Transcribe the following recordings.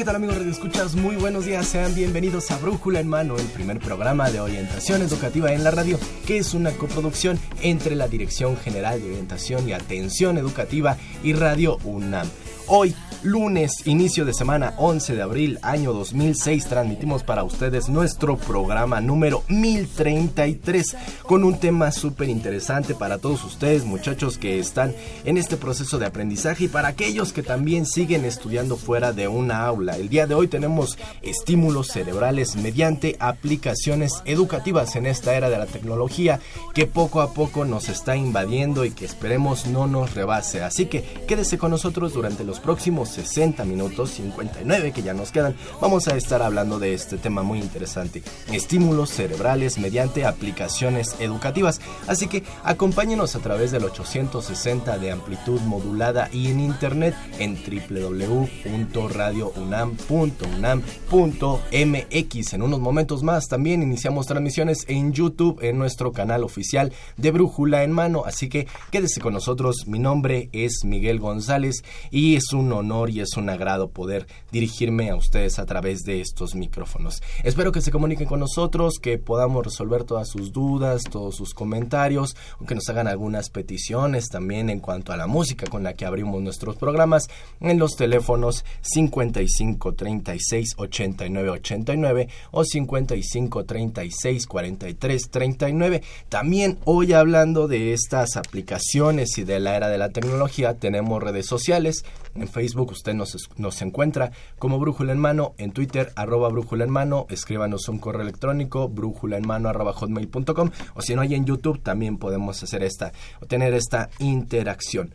¿qué tal amigos de Escuchas? Muy buenos días, sean bienvenidos a Brújula en Mano, el primer programa de orientación educativa en la radio, que es una coproducción entre la Dirección General de Orientación y Atención Educativa y Radio UNAM. Hoy, lunes, inicio de semana 11 de abril, año 2006, transmitimos para ustedes nuestro programa número 1033 con un tema súper interesante para todos ustedes, muchachos que están en este proceso de aprendizaje y para aquellos que también siguen estudiando fuera de una aula. El día de hoy tenemos estímulos cerebrales mediante aplicaciones educativas en esta era de la tecnología que poco a poco nos está invadiendo y que esperemos no nos rebase. Así que quédese con nosotros durante los próximos 60 minutos, 59 que ya nos quedan, vamos a estar hablando de este tema muy interesante, estímulos cerebrales mediante aplicaciones educativas. Así que acompáñenos a través del 860 de amplitud modulada y en internet en www.radiounam.unam.mx. En unos momentos más también iniciamos transmisiones en YouTube en nuestro canal oficial de Brújula en Mano, así que quédese con nosotros. Mi nombre es Miguel González y es un honor y es un agrado poder dirigirme a ustedes a través de estos micrófonos. Espero que se comuniquen con nosotros, que podamos resolver todas sus dudas, todos sus comentarios, que nos hagan algunas peticiones también en cuanto a la música con la que abrimos nuestros programas en los teléfonos 55 36 89 89 o 55 36 43 39. También hoy hablando de estas aplicaciones y de la era de la tecnología, tenemos redes sociales. En Facebook usted nos, encuentra como Brújula en Mano, en Twitter arroba Brújula en Mano, escríbanos un correo electrónico brújula en mano arroba hotmail.com o si no hay en YouTube también podemos hacer esta o tener esta interacción.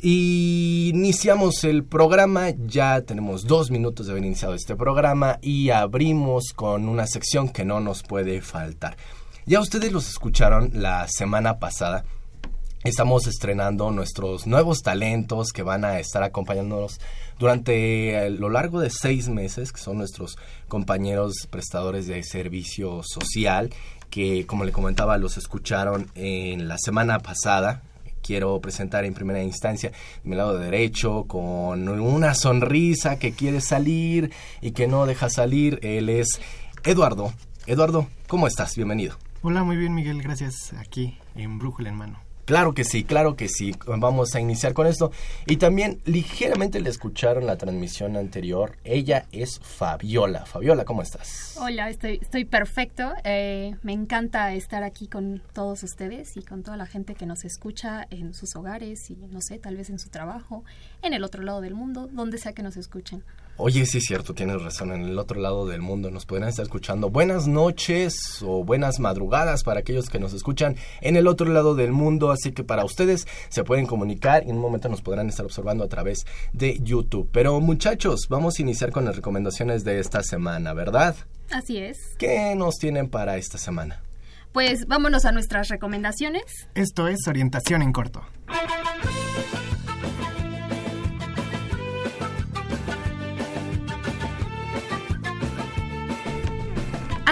Y iniciamos el programa, ya tenemos dos minutos de haber iniciado este programa y abrimos con una sección que no nos puede faltar. Ya ustedes los escucharon la semana pasada Estamos estrenando nuestros nuevos talentos que van a estar acompañándonos durante lo largo de seis meses, que son nuestros compañeros prestadores de servicio social, que como le comentaba los escucharon en la semana pasada. Quiero presentar en primera instancia mi lado derecho con una sonrisa que quiere salir y que no deja salir. Él es Eduardo. Eduardo, ¿cómo estás? Bienvenido. Hola, muy bien Miguel, gracias. Aquí en Brújula en mano. Claro que sí, claro que sí. Vamos a iniciar con esto. Y también ligeramente le escucharon la transmisión anterior. Ella es Fabiola. Fabiola, ¿cómo estás? Hola, estoy, estoy perfecto. Eh, me encanta estar aquí con todos ustedes y con toda la gente que nos escucha en sus hogares y no sé, tal vez en su trabajo, en el otro lado del mundo, donde sea que nos escuchen. Oye, sí es cierto, tienes razón, en el otro lado del mundo nos podrán estar escuchando. Buenas noches o buenas madrugadas para aquellos que nos escuchan en el otro lado del mundo, así que para ustedes se pueden comunicar y en un momento nos podrán estar observando a través de YouTube. Pero muchachos, vamos a iniciar con las recomendaciones de esta semana, ¿verdad? Así es. ¿Qué nos tienen para esta semana? Pues vámonos a nuestras recomendaciones. Esto es orientación en corto.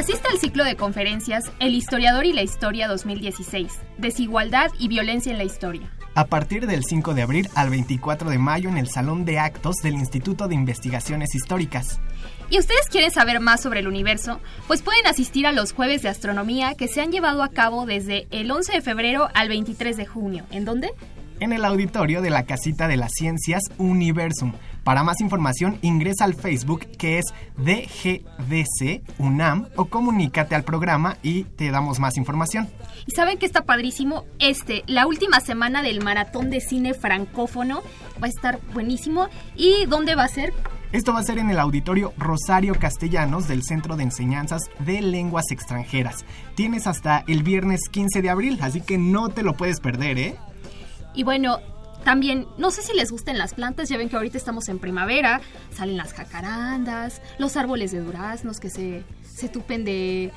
Asiste al ciclo de conferencias El historiador y la historia 2016, Desigualdad y violencia en la historia. A partir del 5 de abril al 24 de mayo en el Salón de Actos del Instituto de Investigaciones Históricas. ¿Y ustedes quieren saber más sobre el universo? Pues pueden asistir a los jueves de astronomía que se han llevado a cabo desde el 11 de febrero al 23 de junio. ¿En dónde? En el auditorio de la Casita de las Ciencias Universum. Para más información ingresa al Facebook que es DGDC UNAM o comunícate al programa y te damos más información. Y saben que está padrísimo este, la última semana del maratón de cine francófono va a estar buenísimo. ¿Y dónde va a ser? Esto va a ser en el auditorio Rosario Castellanos del Centro de Enseñanzas de Lenguas Extranjeras. Tienes hasta el viernes 15 de abril, así que no te lo puedes perder, ¿eh? Y bueno, también, no sé si les gusten las plantas, ya ven que ahorita estamos en primavera, salen las jacarandas, los árboles de duraznos que se, se tupen de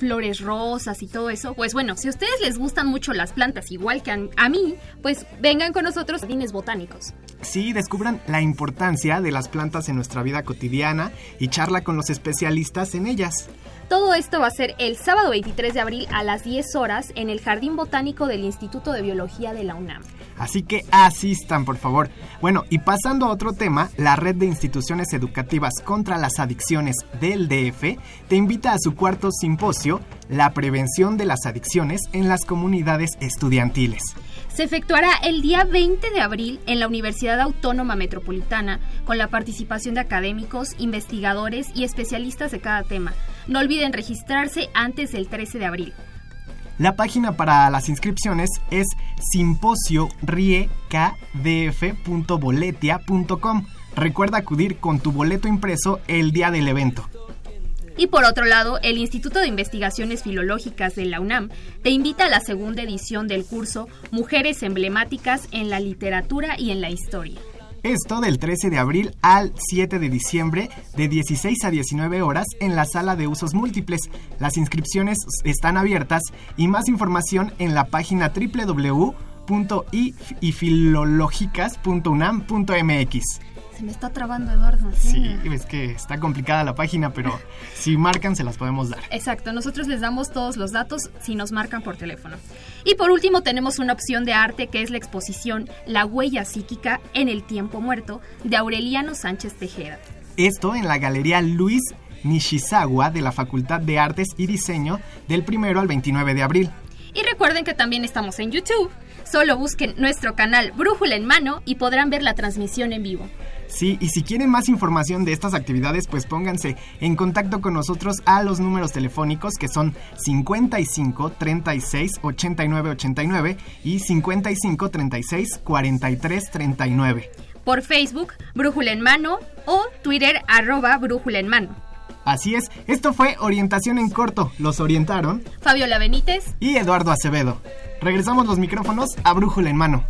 flores rosas y todo eso. Pues bueno, si a ustedes les gustan mucho las plantas, igual que a, mí, pues vengan con nosotros a jardines botánicos. Sí, descubran la importancia de las plantas en nuestra vida cotidiana y charla con los especialistas en ellas. Todo esto va a ser el sábado 23 de abril a las 10 horas en el Jardín Botánico del Instituto de Biología de la UNAM. Así que asistan, por favor. Bueno, y pasando a otro tema, la Red de Instituciones Educativas contra las Adicciones del DF te invita a su cuarto simposio, La prevención de las adicciones en las comunidades estudiantiles. Se efectuará el día 20 de abril en la Universidad Autónoma Metropolitana con la participación de académicos, investigadores y especialistas de cada tema. No olviden registrarse antes del 13 de abril. La página para las inscripciones es simposioriekdf.boletia.com. Recuerda acudir con tu boleto impreso el día del evento. Y por otro lado, el Instituto de Investigaciones Filológicas de la UNAM te invita a la segunda edición del curso Mujeres emblemáticas en la literatura y en la historia. Esto del 13 de abril al 7 de diciembre de 16 a 19 horas en la sala de usos múltiples. Las inscripciones están abiertas y más información en la página www.ifilologicas.unam.mx. Se me está trabando, Eduardo. Sí, es que está complicada la página, pero si marcan se las podemos dar. Exacto, nosotros les damos todos los datos si nos marcan por teléfono. Y por último tenemos una opción de arte que es la exposición La huella psíquica en el tiempo muerto de Aureliano Sánchez Tejeda. Esto en la Galería Luis Nishizawa de la Facultad de Artes y Diseño del 1 al 29 de abril. Y recuerden que también estamos en YouTube. Solo busquen nuestro canal Brújula en Mano y podrán ver la transmisión en vivo. Sí, y si quieren más información de estas actividades, pues pónganse en contacto con nosotros a los números telefónicos que son 55 36 89 89 y 55 36 43 39. Por Facebook, Brújula en Mano o Twitter, arroba Brújula en Mano. Así es, esto fue Orientación en Corto. Los orientaron Fabiola Benítez y Eduardo Acevedo. Regresamos los micrófonos a Brújula en Mano.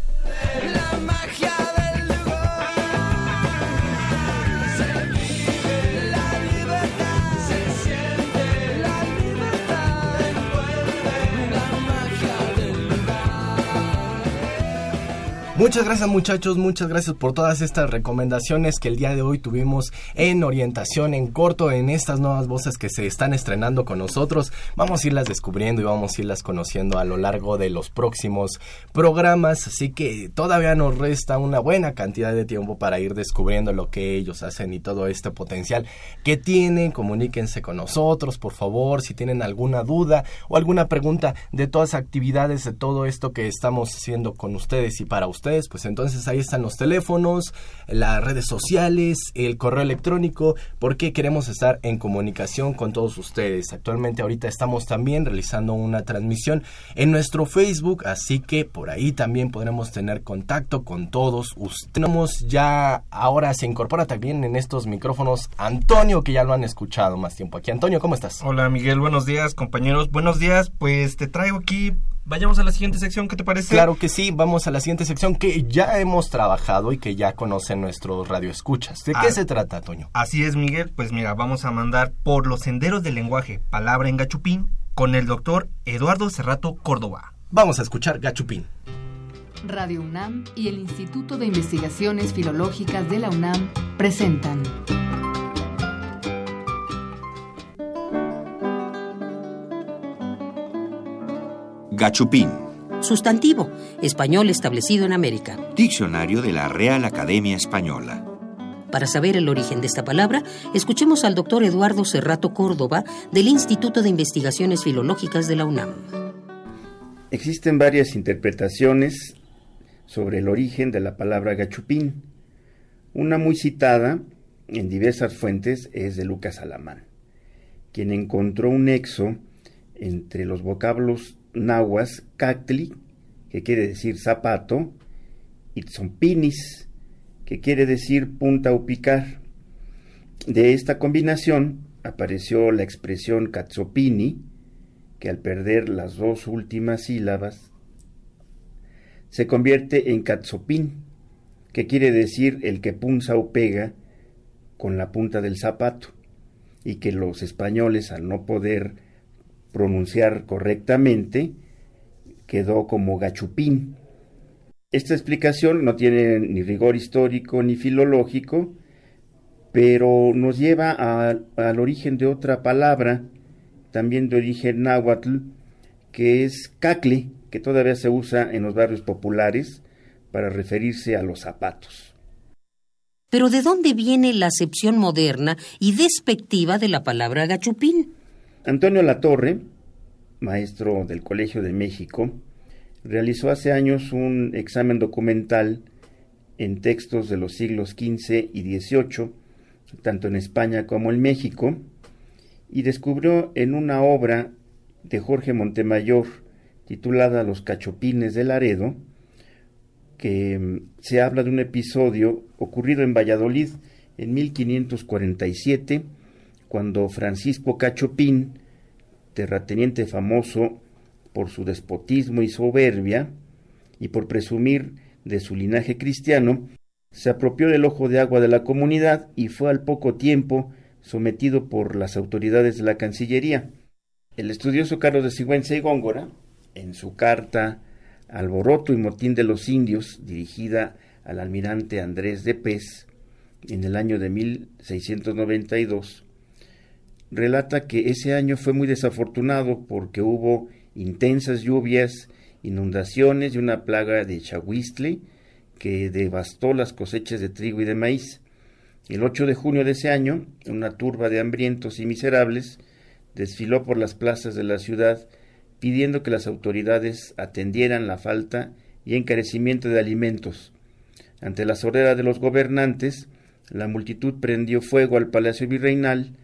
Muchas gracias muchachos, muchas gracias por todas estas recomendaciones que el día de hoy tuvimos en orientación en corto, en estas nuevas voces que se están estrenando con nosotros. Vamos a irlas descubriendo y vamos a irlas conociendo a lo largo de los próximos programas, así que todavía nos resta una buena cantidad de tiempo para ir descubriendo lo que ellos hacen y todo este potencial que tienen. Comuníquense con nosotros, por favor, si tienen alguna duda o alguna pregunta de todas las actividades, de todo esto que estamos haciendo con ustedes y para ustedes pues entonces ahí están los teléfonos, las redes sociales, el correo electrónico, porque queremos estar en comunicación con todos ustedes. Actualmente ahorita estamos también realizando una transmisión en nuestro Facebook, así que por ahí también podremos tener contacto con todos ustedes. Tenemos ya, ahora se incorpora también en estos micrófonos Antonio, que ya lo han escuchado más tiempo aquí. Antonio, ¿cómo estás? Hola Miguel, buenos días compañeros, buenos días, pues te traigo aquí, vayamos a la siguiente sección, ¿qué te parece? Claro que sí, vamos a la siguiente sección que ya hemos trabajado y que ya conocen nuestros radioescuchas. ¿De qué Ah. se trata, Toño? Así es Miguel, pues mira, vamos a mandar por los senderos del lenguaje, palabra en gachupín, con el doctor Eduardo Cerrato Córdoba. Vamos a escuchar Gachupín. Radio UNAM y el Instituto de Investigaciones Filológicas de la UNAM presentan Gachupín, Sustantivo, español establecido en América. diccionario de la Real Academia Española. Para saber el origen de esta palabra, escuchemos al doctor Eduardo Cerrato Córdoba del Instituto de Investigaciones Filológicas de la UNAM. Existen varias interpretaciones sobre el origen de la palabra gachupín. Una muy citada en diversas fuentes es de Lucas Alamán, quien encontró un nexo entre los vocablos nahuas cactli, que quiere decir zapato, y tzompinis, que quiere decir punta o picar. De esta combinación apareció la expresión catzopini, que al perder las dos últimas sílabas se convierte en catzopín, que quiere decir el que punza o pega con la punta del zapato, y que los españoles al no poder pronunciar correctamente quedó como gachupín. Esta explicación no tiene ni rigor histórico ni filológico, pero nos lleva a- al origen de otra palabra, también de origen náhuatl, que es cacle, que todavía se usa en los barrios populares para referirse a los zapatos. Pero ¿de dónde viene la acepción moderna y despectiva de la palabra gachupín? Antonio Latorre, maestro del Colegio de México, realizó hace años un examen documental en textos de los siglos XV y XVIII, tanto en España como en México, y descubrió en una obra de Jorge Montemayor titulada Los cachopines de Laredo, que mm, se habla de un episodio ocurrido en Valladolid en 1547, cuando Francisco Cachopín, terrateniente famoso por su despotismo y soberbia, y por presumir de su linaje cristiano, se apropió del ojo de agua de la comunidad y fue al poco tiempo sometido por las autoridades de la Cancillería. El estudioso Carlos de Sigüenza y Góngora, en su carta Alboroto y Motín de los Indios, dirigida al almirante Andrés de Pez, en el año de 1692, relata que ese año fue muy desafortunado porque hubo intensas lluvias, inundaciones y una plaga de chahuistle que devastó las cosechas de trigo y de maíz. El 8 de junio de ese año, una turba de hambrientos y miserables desfiló por las plazas de la ciudad pidiendo que las autoridades atendieran la falta y encarecimiento de alimentos. Ante la sordera de los gobernantes, la multitud prendió fuego al palacio virreinal.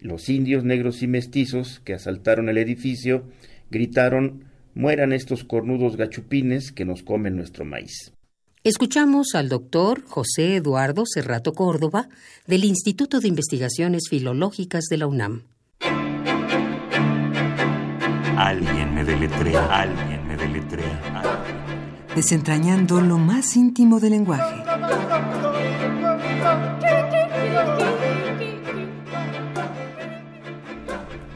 Los indios negros y mestizos que asaltaron el edificio gritaron Mueran estos cornudos gachupines que nos comen nuestro maíz. Escuchamos al doctor José Eduardo Serrato Córdoba del Instituto de Investigaciones Filológicas de la UNAM. Alguien me deletrea, alguien me deletrea. desentrañando lo más íntimo del lenguaje.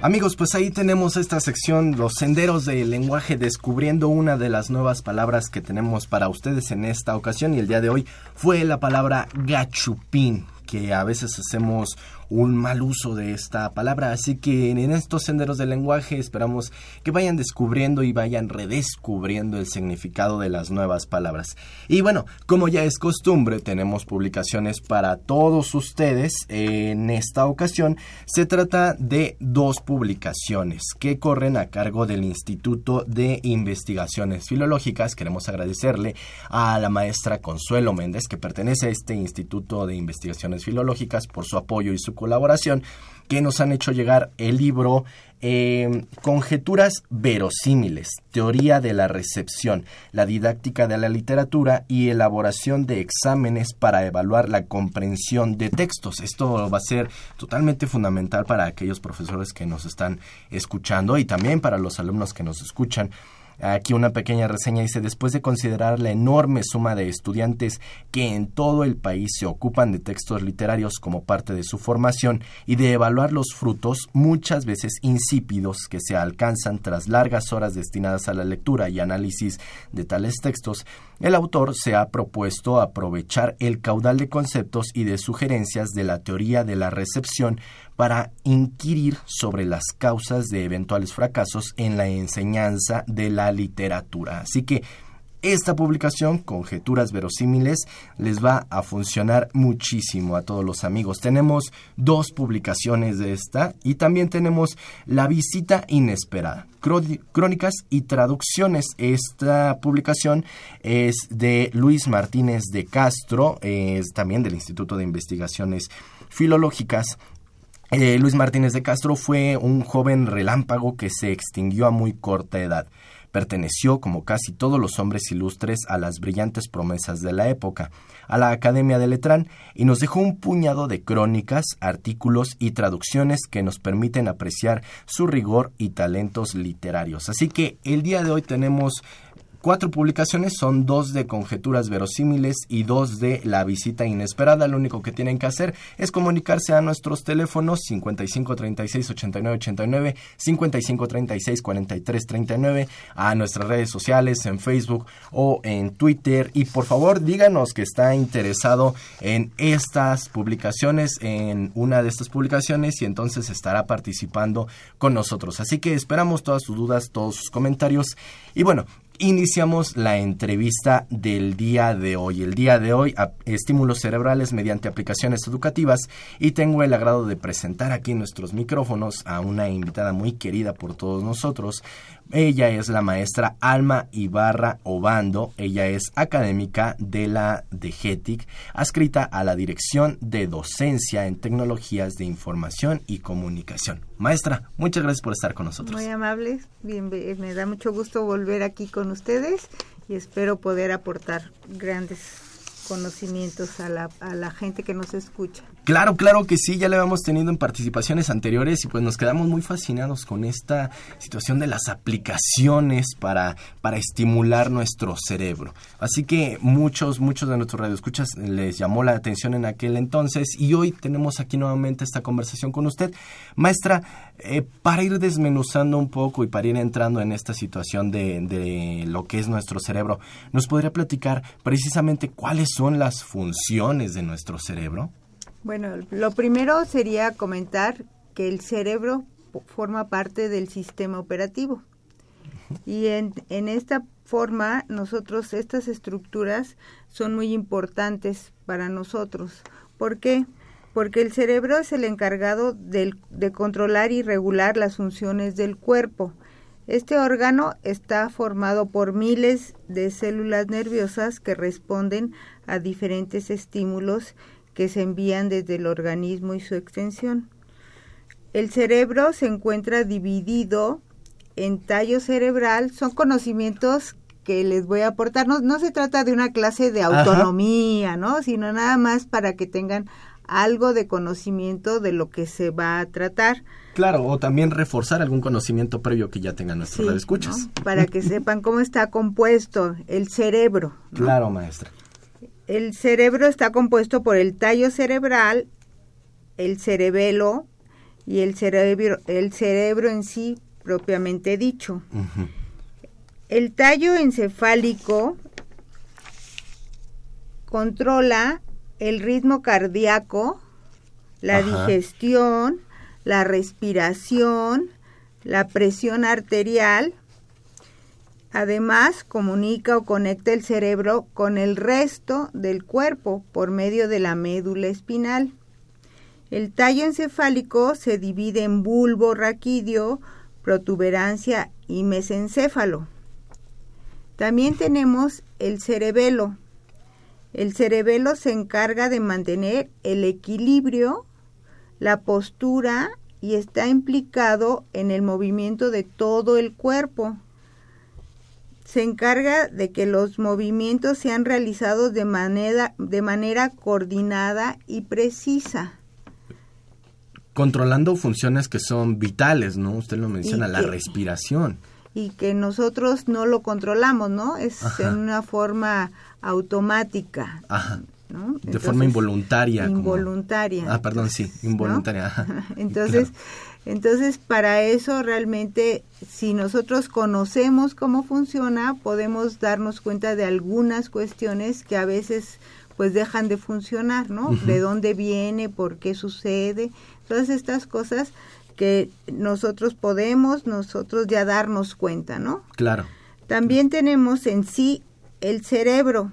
Amigos, pues ahí tenemos esta sección, los senderos del lenguaje, descubriendo una de las nuevas palabras que tenemos para ustedes en esta ocasión y el día de hoy fue la palabra gachupín, que a veces hacemos un mal uso de esta palabra, así que en estos senderos del lenguaje esperamos que vayan descubriendo y vayan redescubriendo el significado de las nuevas palabras. Y bueno, como ya es costumbre, tenemos publicaciones para todos ustedes. En esta ocasión se trata de dos publicaciones que corren a cargo del Instituto de Investigaciones Filológicas. Queremos agradecerle a la maestra Consuelo Méndez, que pertenece a este Instituto de Investigaciones Filológicas, por su apoyo y su colaboración que nos han hecho llegar el libro eh, Conjeturas verosímiles, Teoría de la Recepción, la didáctica de la literatura y elaboración de exámenes para evaluar la comprensión de textos. Esto va a ser totalmente fundamental para aquellos profesores que nos están escuchando y también para los alumnos que nos escuchan. Aquí una pequeña reseña dice, después de considerar la enorme suma de estudiantes que en todo el país se ocupan de textos literarios como parte de su formación y de evaluar los frutos muchas veces insípidos que se alcanzan tras largas horas destinadas a la lectura y análisis de tales textos, el autor se ha propuesto aprovechar el caudal de conceptos y de sugerencias de la teoría de la recepción para inquirir sobre las causas de eventuales fracasos en la enseñanza de la literatura. Así que esta publicación, Conjeturas Verosímiles, les va a funcionar muchísimo a todos los amigos. Tenemos dos publicaciones de esta y también tenemos La Visita Inesperada, Cró- Crónicas y Traducciones. Esta publicación es de Luis Martínez de Castro, es también del Instituto de Investigaciones Filológicas. Eh, Luis Martínez de Castro fue un joven relámpago que se extinguió a muy corta edad. Perteneció, como casi todos los hombres ilustres, a las brillantes promesas de la época, a la Academia de Letrán, y nos dejó un puñado de crónicas, artículos y traducciones que nos permiten apreciar su rigor y talentos literarios. Así que el día de hoy tenemos Cuatro publicaciones son dos de conjeturas verosímiles y dos de la visita inesperada. Lo único que tienen que hacer es comunicarse a nuestros teléfonos 55 36 89 89, 55 36 43 39, a nuestras redes sociales en Facebook o en Twitter. Y por favor, díganos que está interesado en estas publicaciones, en una de estas publicaciones, y entonces estará participando con nosotros. Así que esperamos todas sus dudas, todos sus comentarios. Y bueno, iniciamos la entrevista del día de hoy. El día de hoy, estímulos cerebrales mediante aplicaciones educativas y tengo el agrado de presentar aquí nuestros micrófonos a una invitada muy querida por todos nosotros. Ella es la maestra Alma Ibarra Obando. Ella es académica de la DGETIC, adscrita a la Dirección de Docencia en Tecnologías de Información y Comunicación. Maestra, muchas gracias por estar con nosotros. Muy amables, me da mucho gusto volver aquí con ustedes y espero poder aportar grandes conocimientos a la, a la gente que nos escucha. Claro, claro que sí, ya lo habíamos tenido en participaciones anteriores y pues nos quedamos muy fascinados con esta situación de las aplicaciones para, para estimular nuestro cerebro. Así que muchos, muchos de nuestros radioescuchas les llamó la atención en aquel entonces y hoy tenemos aquí nuevamente esta conversación con usted. Maestra, eh, para ir desmenuzando un poco y para ir entrando en esta situación de, de lo que es nuestro cerebro, ¿nos podría platicar precisamente cuáles son las funciones de nuestro cerebro? Bueno, lo primero sería comentar que el cerebro forma parte del sistema operativo. Y en, en esta forma, nosotros, estas estructuras son muy importantes para nosotros. ¿Por qué? Porque el cerebro es el encargado del- de controlar y regular las funciones del cuerpo. Este órgano está formado por miles de células nerviosas que responden a diferentes estímulos que se envían desde el organismo y su extensión. El cerebro se encuentra dividido en tallo cerebral, son conocimientos que les voy a aportar. No, no se trata de una clase de Ajá. autonomía, ¿no? Sino nada más para que tengan algo de conocimiento de lo que se va a tratar. Claro, o también reforzar algún conocimiento previo que ya tengan nuestros Sí, radioescuchas. ¿no? Para que sepan cómo está compuesto el cerebro. Claro, maestra. El cerebro está compuesto por el tallo cerebral, el cerebelo y el cerebro, el cerebro en sí propiamente dicho. El tallo encefálico controla el ritmo cardíaco, la Ajá. digestión, la respiración, la presión arterial. Además, comunica o conecta el cerebro con el resto del cuerpo por medio de la médula espinal. El tallo encefálico se divide en bulbo raquídeo, protuberancia y mesencéfalo. También tenemos el cerebelo. El cerebelo se encarga de mantener el equilibrio, la postura y está implicado en el movimiento de todo el cuerpo. Se encarga de que los movimientos sean realizados de manera, de manera coordinada y precisa. Controlando funciones que son vitales, ¿no? Usted lo menciona, la respiración. y que nosotros no lo controlamos, ¿no? Es Ajá. en una forma automática, Ajá. ¿No? De forma involuntaria. como- Involuntaria. Ah, perdón, sí, involuntaria. Entonces, entonces para eso realmente si nosotros conocemos cómo funciona, podemos darnos cuenta de algunas cuestiones que a veces pues dejan de funcionar, ¿no? De dónde viene, por qué sucede, todas estas cosas que nosotros podemos nosotros ya darnos cuenta, ¿no? Claro. También tenemos en sí el cerebro.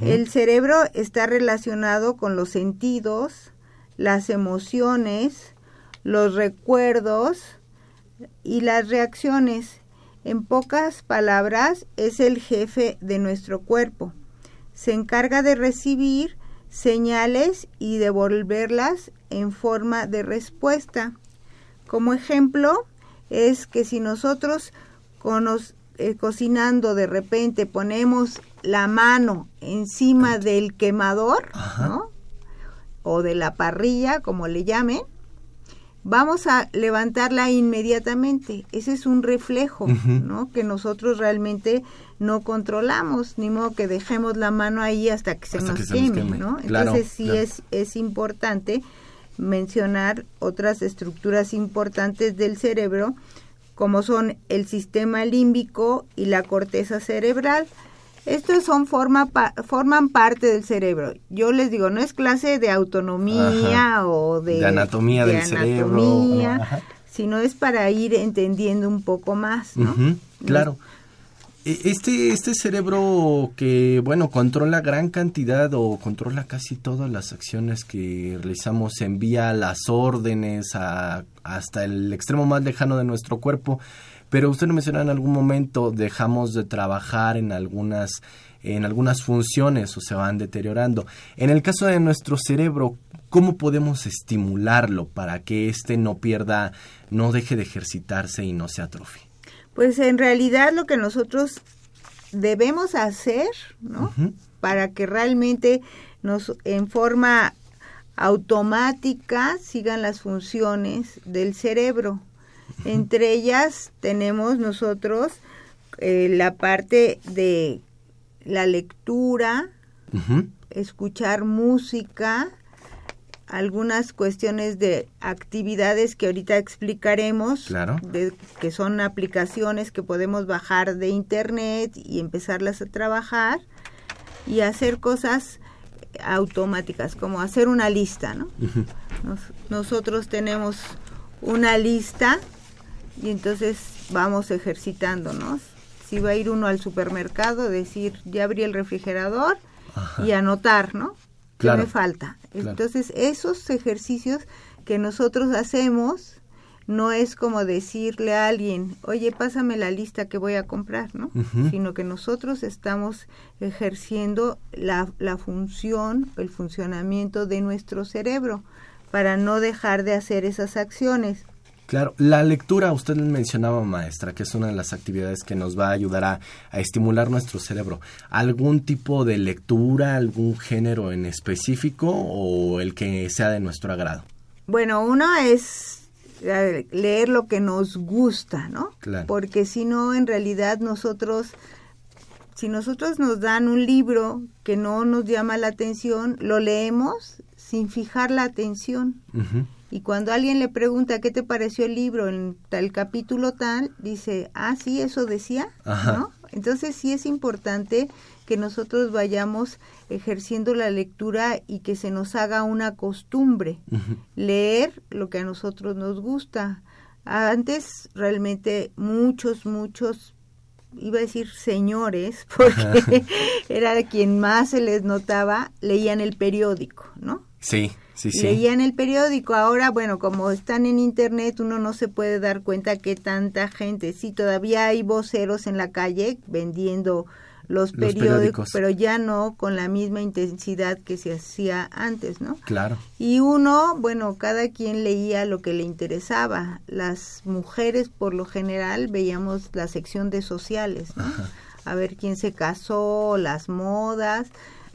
El cerebro está relacionado con los sentidos, las emociones, los recuerdos y las reacciones. En pocas palabras, es el jefe de nuestro cuerpo. Se encarga de recibir señales y devolverlas en forma de respuesta. Como ejemplo, es que si nosotros conos- eh, cocinando de repente ponemos la mano encima del quemador, ¿no? O de la parrilla, como le llamen, vamos a levantarla inmediatamente. Ese es un reflejo. Que nosotros realmente no controlamos, ni modo que dejemos la mano ahí hasta que se, Hasta nos, que se nos queme, queme. ¿no? Claro, Entonces sí claro. es, es importante mencionar otras estructuras importantes del cerebro, como son el sistema límbico y la corteza cerebral. Estos son forma pa- forman parte del cerebro. Yo les digo, no es clase de autonomía Ajá. o de, De anatomía de del cerebro. anatomía, Ajá. sino es para ir entendiendo un poco más, claro. Este, este cerebro que, bueno, controla gran cantidad o controla casi todas las acciones que realizamos, envía las órdenes hasta el extremo más lejano de nuestro cuerpo, pero usted lo mencionó en algún momento, dejamos de trabajar en algunas, en algunas funciones o se van deteriorando. En el caso de nuestro cerebro, ¿cómo podemos estimularlo para que éste no pierda, no deje de ejercitarse y no se atrofie? Pues en realidad lo que nosotros debemos hacer, ¿no? Para que realmente nos en forma automática sigan las funciones del cerebro. Entre ellas tenemos nosotros eh, la parte de la lectura, escuchar música, algunas cuestiones de actividades que ahorita explicaremos, Claro. de- que son aplicaciones que podemos bajar de internet y empezarlas a trabajar y hacer cosas automáticas, como hacer una lista, ¿no? Nos- nosotros tenemos una lista y entonces vamos ejercitándonos. Si va a ir uno al supermercado, decir, ya abrí el refrigerador y anotar, ¿no? ¿Qué Claro. me falta? Claro. Entonces, esos ejercicios que nosotros hacemos no es como decirle a alguien, oye, pásame la lista que voy a comprar, ¿no? Sino que nosotros estamos ejerciendo la, la función, el funcionamiento de nuestro cerebro para no dejar de hacer esas acciones. Claro, la lectura, usted mencionaba, maestra, que es una de las actividades que nos va a ayudar a, a estimular nuestro cerebro. ¿Algún tipo de lectura, algún género en específico o el que sea de nuestro agrado? Bueno, uno es eh, leer lo que nos gusta, ¿no? Claro. Porque si no, en realidad nosotros, si nosotros nos dan un libro que no nos llama la atención, lo leemos sin fijar la atención. Y cuando alguien le pregunta qué te pareció el libro en tal capítulo tal, dice, ah, sí, eso decía, Ajá. ¿no? Entonces sí es importante que nosotros vayamos ejerciendo la lectura y que se nos haga una costumbre leer lo que a nosotros nos gusta. Antes realmente muchos, muchos, iba a decir señores, porque era quien más se les notaba, leían el periódico, ¿no? Sí, sí, sí. Leían el periódico. Ahora, bueno, como están en internet, uno no se puede dar cuenta que tanta gente, sí, todavía hay voceros en la calle vendiendo los Los periódicos, periódicos. pero ya no con la misma intensidad que se hacía antes, ¿no? Claro. Y uno, bueno, cada quien leía lo que le interesaba. Las mujeres, por lo general, veíamos la sección de sociales, ¿no? A ver quién se casó, las modas.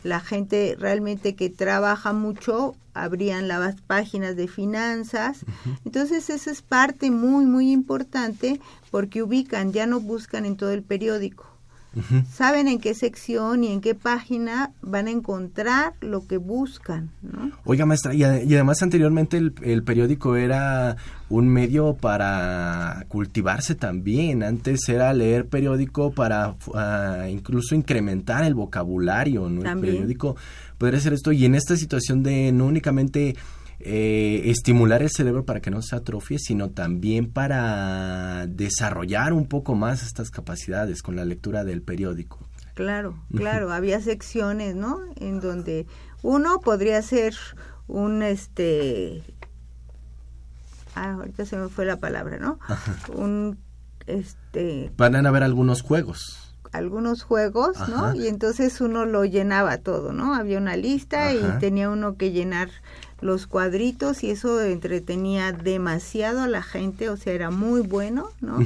La gente realmente que trabaja mucho abrían las páginas de finanzas. Entonces, esa es parte muy, muy importante porque ubican, ya no buscan en todo el periódico saben en qué sección y en qué página van a encontrar lo que buscan, ¿no? Oiga, maestra, y, además anteriormente el, el periódico era un medio para cultivarse también. Antes era leer periódico para ah, incluso incrementar el vocabulario, ¿no? El periódico podría ser esto. Y en esta situación de no únicamente eh, estimular el cerebro para que no se atrofie, sino también para desarrollar un poco más estas capacidades con la lectura del periódico. Claro, claro, había secciones, ¿no? En donde uno podría ser un este ah, ahorita se me fue la palabra, ¿no? Un este Van a haber algunos juegos. algunos juegos, ¿no? Y entonces uno lo llenaba todo, ¿no? Había una lista Ajá. y tenía uno que llenar los cuadritos y eso entretenía demasiado a la gente, o sea, era muy bueno, ¿no?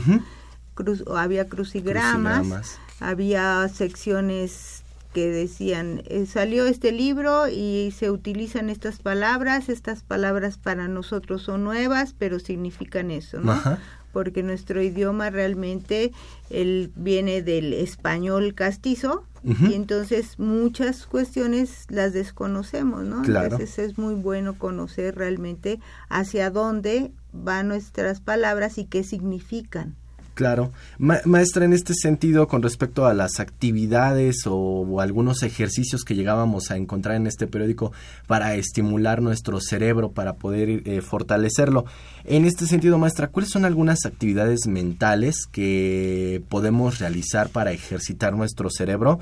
Cruz- había crucigramas, Crucigramas. había secciones que decían, eh, salió este libro y se utilizan estas palabras, estas palabras para nosotros son nuevas, pero significan eso, ¿no? Ajá. Porque nuestro idioma realmente él viene del español castizo Y entonces muchas cuestiones las desconocemos, ¿no? Claro. Entonces es muy bueno conocer realmente hacia dónde van nuestras palabras y qué significan. Claro. Ma- maestra, en este sentido, con respecto a las actividades o, algunos ejercicios que llegábamos a encontrar en este periódico para estimular nuestro cerebro, para poder eh, fortalecerlo, en este sentido, maestra, ¿cuáles son algunas actividades mentales que podemos realizar para ejercitar nuestro cerebro?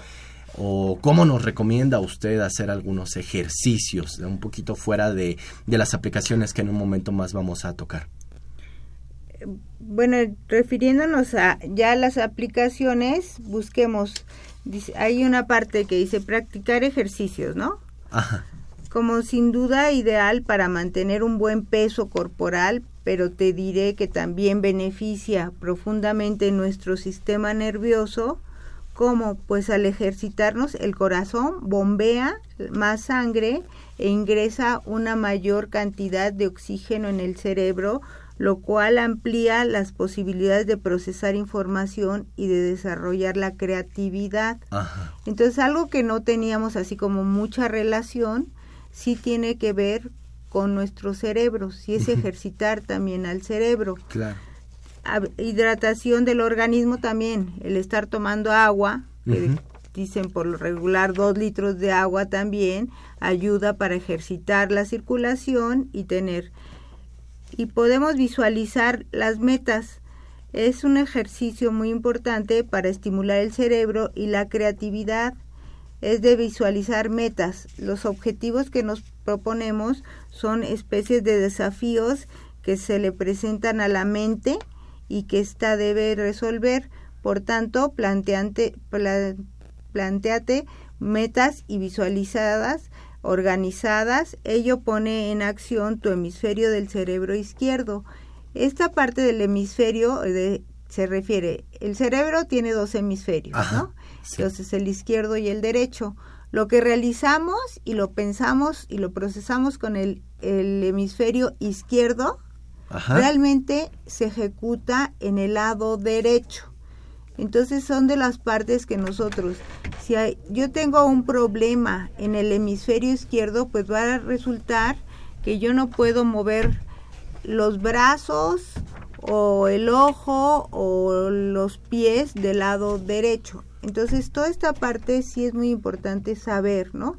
¿O cómo nos recomienda usted hacer algunos ejercicios, un poquito fuera de las aplicaciones que en un momento más vamos a tocar? Bueno, refiriéndonos a ya las aplicaciones, busquemos, dice, hay una parte que dice practicar ejercicios, ¿no? Ajá. Como sin duda ideal para mantener un buen peso corporal, pero te diré que también beneficia profundamente nuestro sistema nervioso, como pues al ejercitarnos el corazón bombea más sangre e ingresa una mayor cantidad de oxígeno en el cerebro, lo cual amplía las posibilidades de procesar información y de desarrollar la creatividad. Ajá. Entonces algo que no teníamos así como mucha relación, sí tiene que ver con nuestro cerebro, sí es ejercitar también al cerebro. Claro. Hidratación del organismo también, el estar tomando agua, que dicen por lo regular dos litros de agua también, ayuda para ejercitar la circulación y tener y podemos visualizar las metas. Es un ejercicio muy importante para estimular el cerebro y la creatividad. Es de visualizar metas. Los objetivos que nos proponemos son especies de desafíos que se le presentan a la mente y que ésta debe resolver. Por tanto, planteante, pla- planteate metas y visualizadas organizadas, ello pone en acción tu hemisferio del cerebro izquierdo. Esta parte del hemisferio eh, de- se refiere, el cerebro tiene dos hemisferios, Ajá, ¿no? Entonces el izquierdo y el derecho. Lo que realizamos y lo pensamos y lo procesamos con el, el hemisferio izquierdo, Ajá. realmente se ejecuta en el lado derecho. Entonces son de las partes que nosotros, si hay, yo tengo un problema en el hemisferio izquierdo, pues va a resultar que yo no puedo mover los brazos o el ojo o los pies del lado derecho. Entonces toda esta parte sí es muy importante saber, ¿no?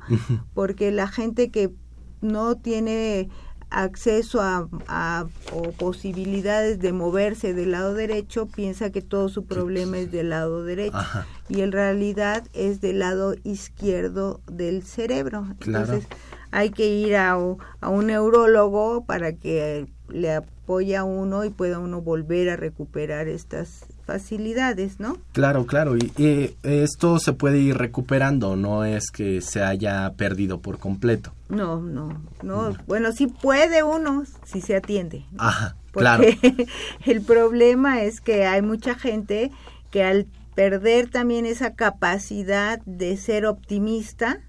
Porque la gente que no tiene acceso a, a- o posibilidades de moverse del lado derecho piensa que todo su problema es del lado derecho Ajá. y en realidad es del lado izquierdo del cerebro Claro. entonces hay que ir a, a un neurólogo para que le apoye a uno y pueda uno volver a recuperar estas facilidades no Claro, claro. Y, y esto se puede ir recuperando, no es que se haya perdido por completo. no no no bueno sí puede uno si se atiende Ajá, Porque claro. el problema es que hay mucha gente que al perder también esa capacidad de ser optimista,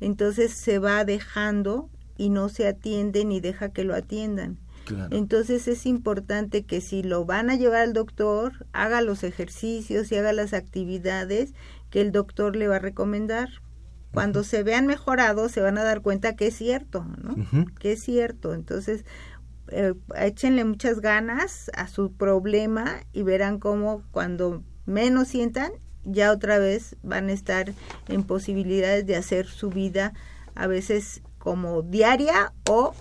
entonces se va dejando y no se atiende ni deja que lo atiendan. Claro. Entonces es importante que si lo van a llevar al doctor, haga los ejercicios y haga las actividades que el doctor le va a recomendar. Cuando se vean mejorados, se van a dar cuenta que es cierto, ¿no? Que es cierto. Entonces, eh, échenle muchas ganas a su problema y verán cómo cuando menos sientan, ya otra vez van a estar en posibilidades de hacer su vida a veces como diaria o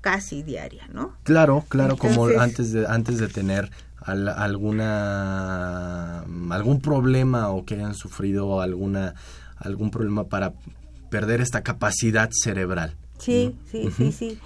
casi diaria, ¿no? Claro, claro, como antes de antes de tener al- alguna algún problema o que hayan sufrido alguna algún problema para perder esta capacidad cerebral. Sí, sí, sí, sí.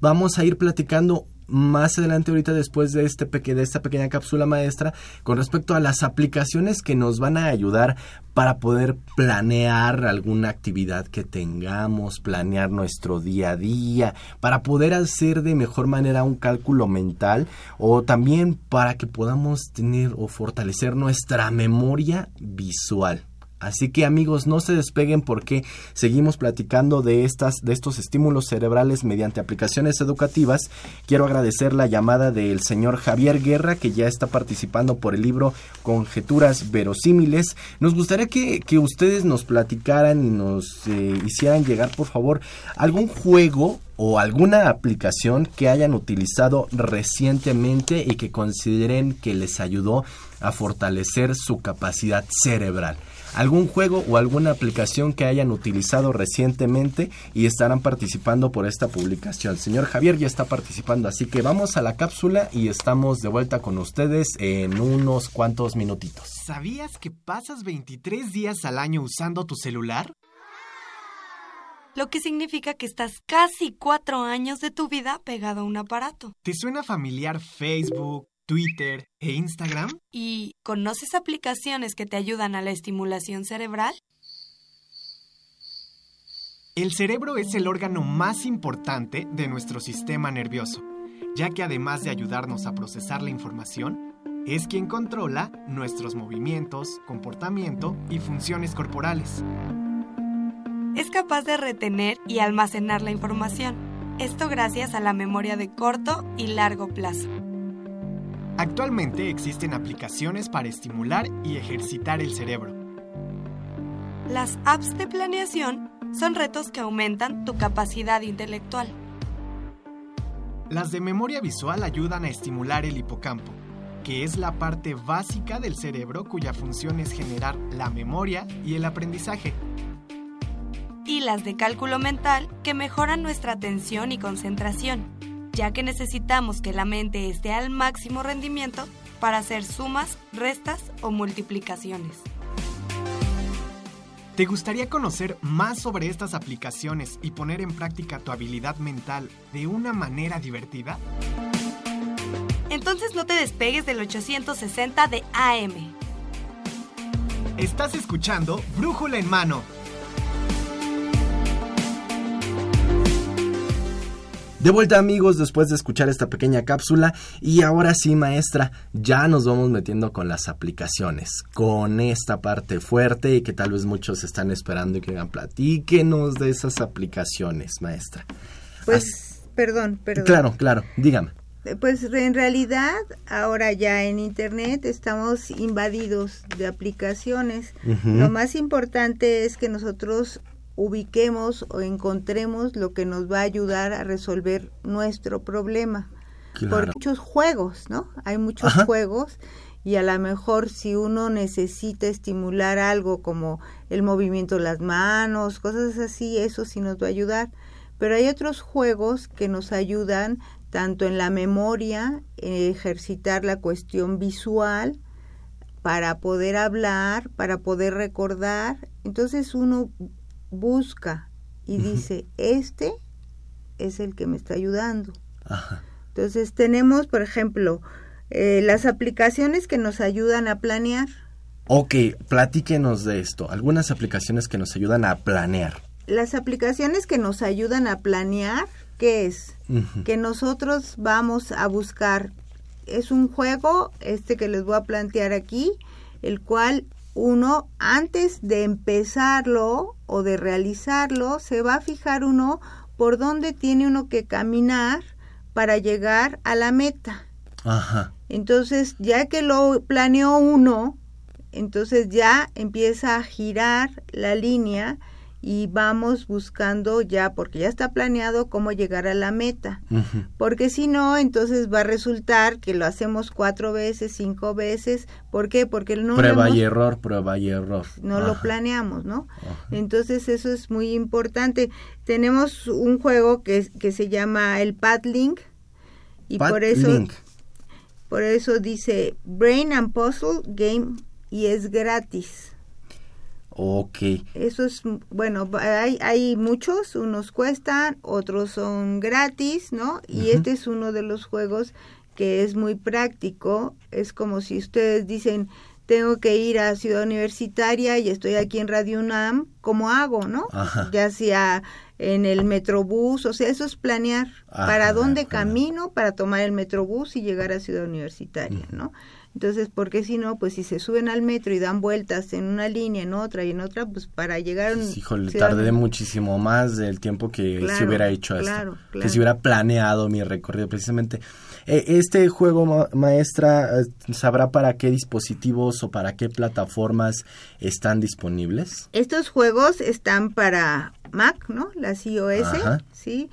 Vamos a ir platicando más adelante ahorita después de este de esta pequeña cápsula maestra con respecto a las aplicaciones que nos van a ayudar para poder planear alguna actividad que tengamos, planear nuestro día a día, para poder hacer de mejor manera un cálculo mental o también para que podamos tener o fortalecer nuestra memoria visual. Así que amigos, no se despeguen porque seguimos platicando de estas de estos estímulos cerebrales mediante aplicaciones educativas. Quiero agradecer la llamada del señor Javier Guerra que ya está participando por el libro Conjeturas verosímiles. Nos gustaría que, que ustedes nos platicaran y nos eh, hicieran llegar, por favor, algún juego o alguna aplicación que hayan utilizado recientemente y que consideren que les ayudó a fortalecer su capacidad cerebral. Algún juego o alguna aplicación que hayan utilizado recientemente y estarán participando por esta publicación. Señor Javier ya está participando, así que vamos a la cápsula y estamos de vuelta con ustedes en unos cuantos minutitos. ¿Sabías que pasas 23 días al año usando tu celular? Lo que significa que estás casi cuatro años de tu vida pegado a un aparato. ¿Te suena familiar Facebook, Twitter e Instagram? ¿Y conoces aplicaciones que te ayudan a la estimulación cerebral? El cerebro es el órgano más importante de nuestro sistema nervioso, ya que además de ayudarnos a procesar la información, es quien controla nuestros movimientos, comportamiento y funciones corporales. Es capaz de retener y almacenar la información. Esto gracias a la memoria de corto y largo plazo. Actualmente existen aplicaciones para estimular y ejercitar el cerebro. Las apps de planeación son retos que aumentan tu capacidad intelectual. Las de memoria visual ayudan a estimular el hipocampo, que es la parte básica del cerebro cuya función es generar la memoria y el aprendizaje. Y las de cálculo mental que mejoran nuestra atención y concentración, ya que necesitamos que la mente esté al máximo rendimiento para hacer sumas, restas o multiplicaciones. ¿Te gustaría conocer más sobre estas aplicaciones y poner en práctica tu habilidad mental de una manera divertida? Entonces no te despegues del 860 de AM. Estás escuchando Brújula en Mano. De vuelta amigos después de escuchar esta pequeña cápsula y ahora sí maestra, ya nos vamos metiendo con las aplicaciones, con esta parte fuerte y que tal vez muchos están esperando y que digan platíquenos de esas aplicaciones maestra. Pues, perdón, perdón. Claro, claro, dígame. Pues en realidad ahora ya en Internet estamos invadidos de aplicaciones. Lo más importante es que nosotros ubiquemos o encontremos lo que nos va a ayudar a resolver nuestro problema. Claro. Por muchos juegos, ¿no? Hay muchos Ajá. juegos y a lo mejor si uno necesita estimular algo como el movimiento de las manos, cosas así, eso sí nos va a ayudar. Pero hay otros juegos que nos ayudan tanto en la memoria, en ejercitar la cuestión visual, para poder hablar, para poder recordar. Entonces uno busca y dice, este es el que me está ayudando. Ajá. Entonces tenemos, por ejemplo, eh, las aplicaciones que nos ayudan a planear. Ok, platíquenos de esto, algunas aplicaciones que nos ayudan a planear. Las aplicaciones que nos ayudan a planear, ¿qué es? Que nosotros vamos a buscar. Es un juego, este que les voy a plantear aquí, el cual uno, antes de empezarlo o de realizarlo, se va a fijar uno por dónde tiene uno que caminar para llegar a la meta. Ajá. Entonces, ya que lo planeó uno, entonces ya empieza a girar la línea y vamos buscando ya, porque ya está planeado cómo llegar a la meta. Porque si no, entonces va a resultar que lo hacemos cuatro veces, cinco veces. ¿Por qué? Porque no, prueba hemos- y error, prueba y error. no lo planeamos, ¿no? Ajá. Entonces eso es muy importante. Tenemos un juego que, que se llama el Padlink y por eso Padlink. Por eso dice Brain and Puzzle Game y es gratis. Ok. Eso es, bueno, hay, hay muchos, unos cuestan, otros son gratis, ¿no? Y este es uno de los juegos que es muy práctico. Es como si ustedes dicen, tengo que ir a Ciudad Universitaria y estoy aquí en Radio UNAM, ¿cómo hago, no? Ajá. Ya sea en el metrobús, o sea, eso es planear Ajá, para dónde ajá. camino para tomar el metrobús y llegar a Ciudad Universitaria, ¿no? Entonces, porque si no, pues si se suben al metro y dan vueltas en una línea, en otra y en otra, pues para llegar a un- Híjole, tardé muchísimo más del tiempo que se Claro, hubiera hecho esto. claro, Que se hubiera planeado mi recorrido precisamente. Eh, este juego, ma- maestra, eh, ¿sabrá para qué dispositivos o para qué plataformas están disponibles? Estos juegos están para Mac, ¿no? Las iOS, Ajá. ¿sí?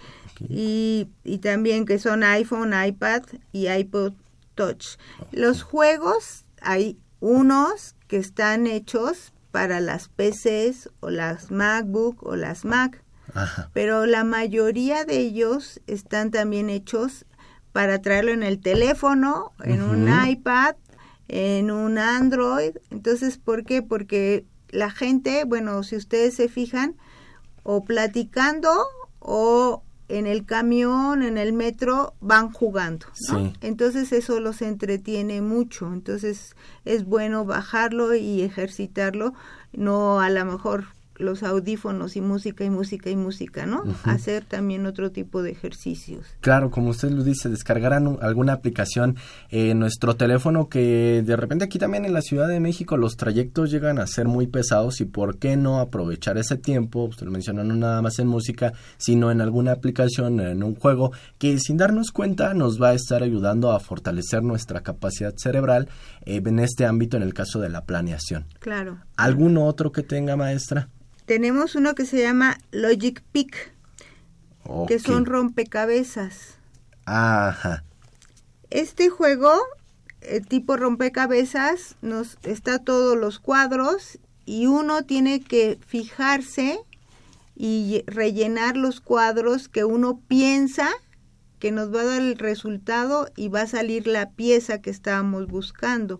Y, y también que son iPhone, iPad y iPod Touch. Los juegos, hay unos que están hechos para las PCs o las MacBook o las Mac, Ajá. pero la mayoría de ellos están también hechos para traerlo en el teléfono, en un iPad, en un Android. Entonces, ¿por qué? Porque la gente, bueno, si ustedes se fijan, o platicando o en el camión, en el metro, van jugando. ¿no? Sí. Entonces eso los entretiene mucho. Entonces es bueno bajarlo y ejercitarlo, no a lo mejor los audífonos y música y música y música, ¿no? Hacer también otro tipo de ejercicios. Claro, como usted lo dice, descargarán un- alguna aplicación en nuestro teléfono que de repente aquí también en la Ciudad de México los trayectos llegan a ser muy pesados y por qué no aprovechar ese tiempo, usted lo menciona no nada más en música, sino en alguna aplicación, en un juego que sin darnos cuenta nos va a estar ayudando a fortalecer nuestra capacidad cerebral eh, en este ámbito en el caso de la planeación. Claro. ¿Alguno otro que tenga maestra? Tenemos uno que se llama Logic Pick, que son rompecabezas. Ajá. Este juego, eh, tipo rompecabezas, nos está todos los cuadros y uno tiene que fijarse y rellenar los cuadros que uno piensa que nos va a dar el resultado y va a salir la pieza que estábamos buscando.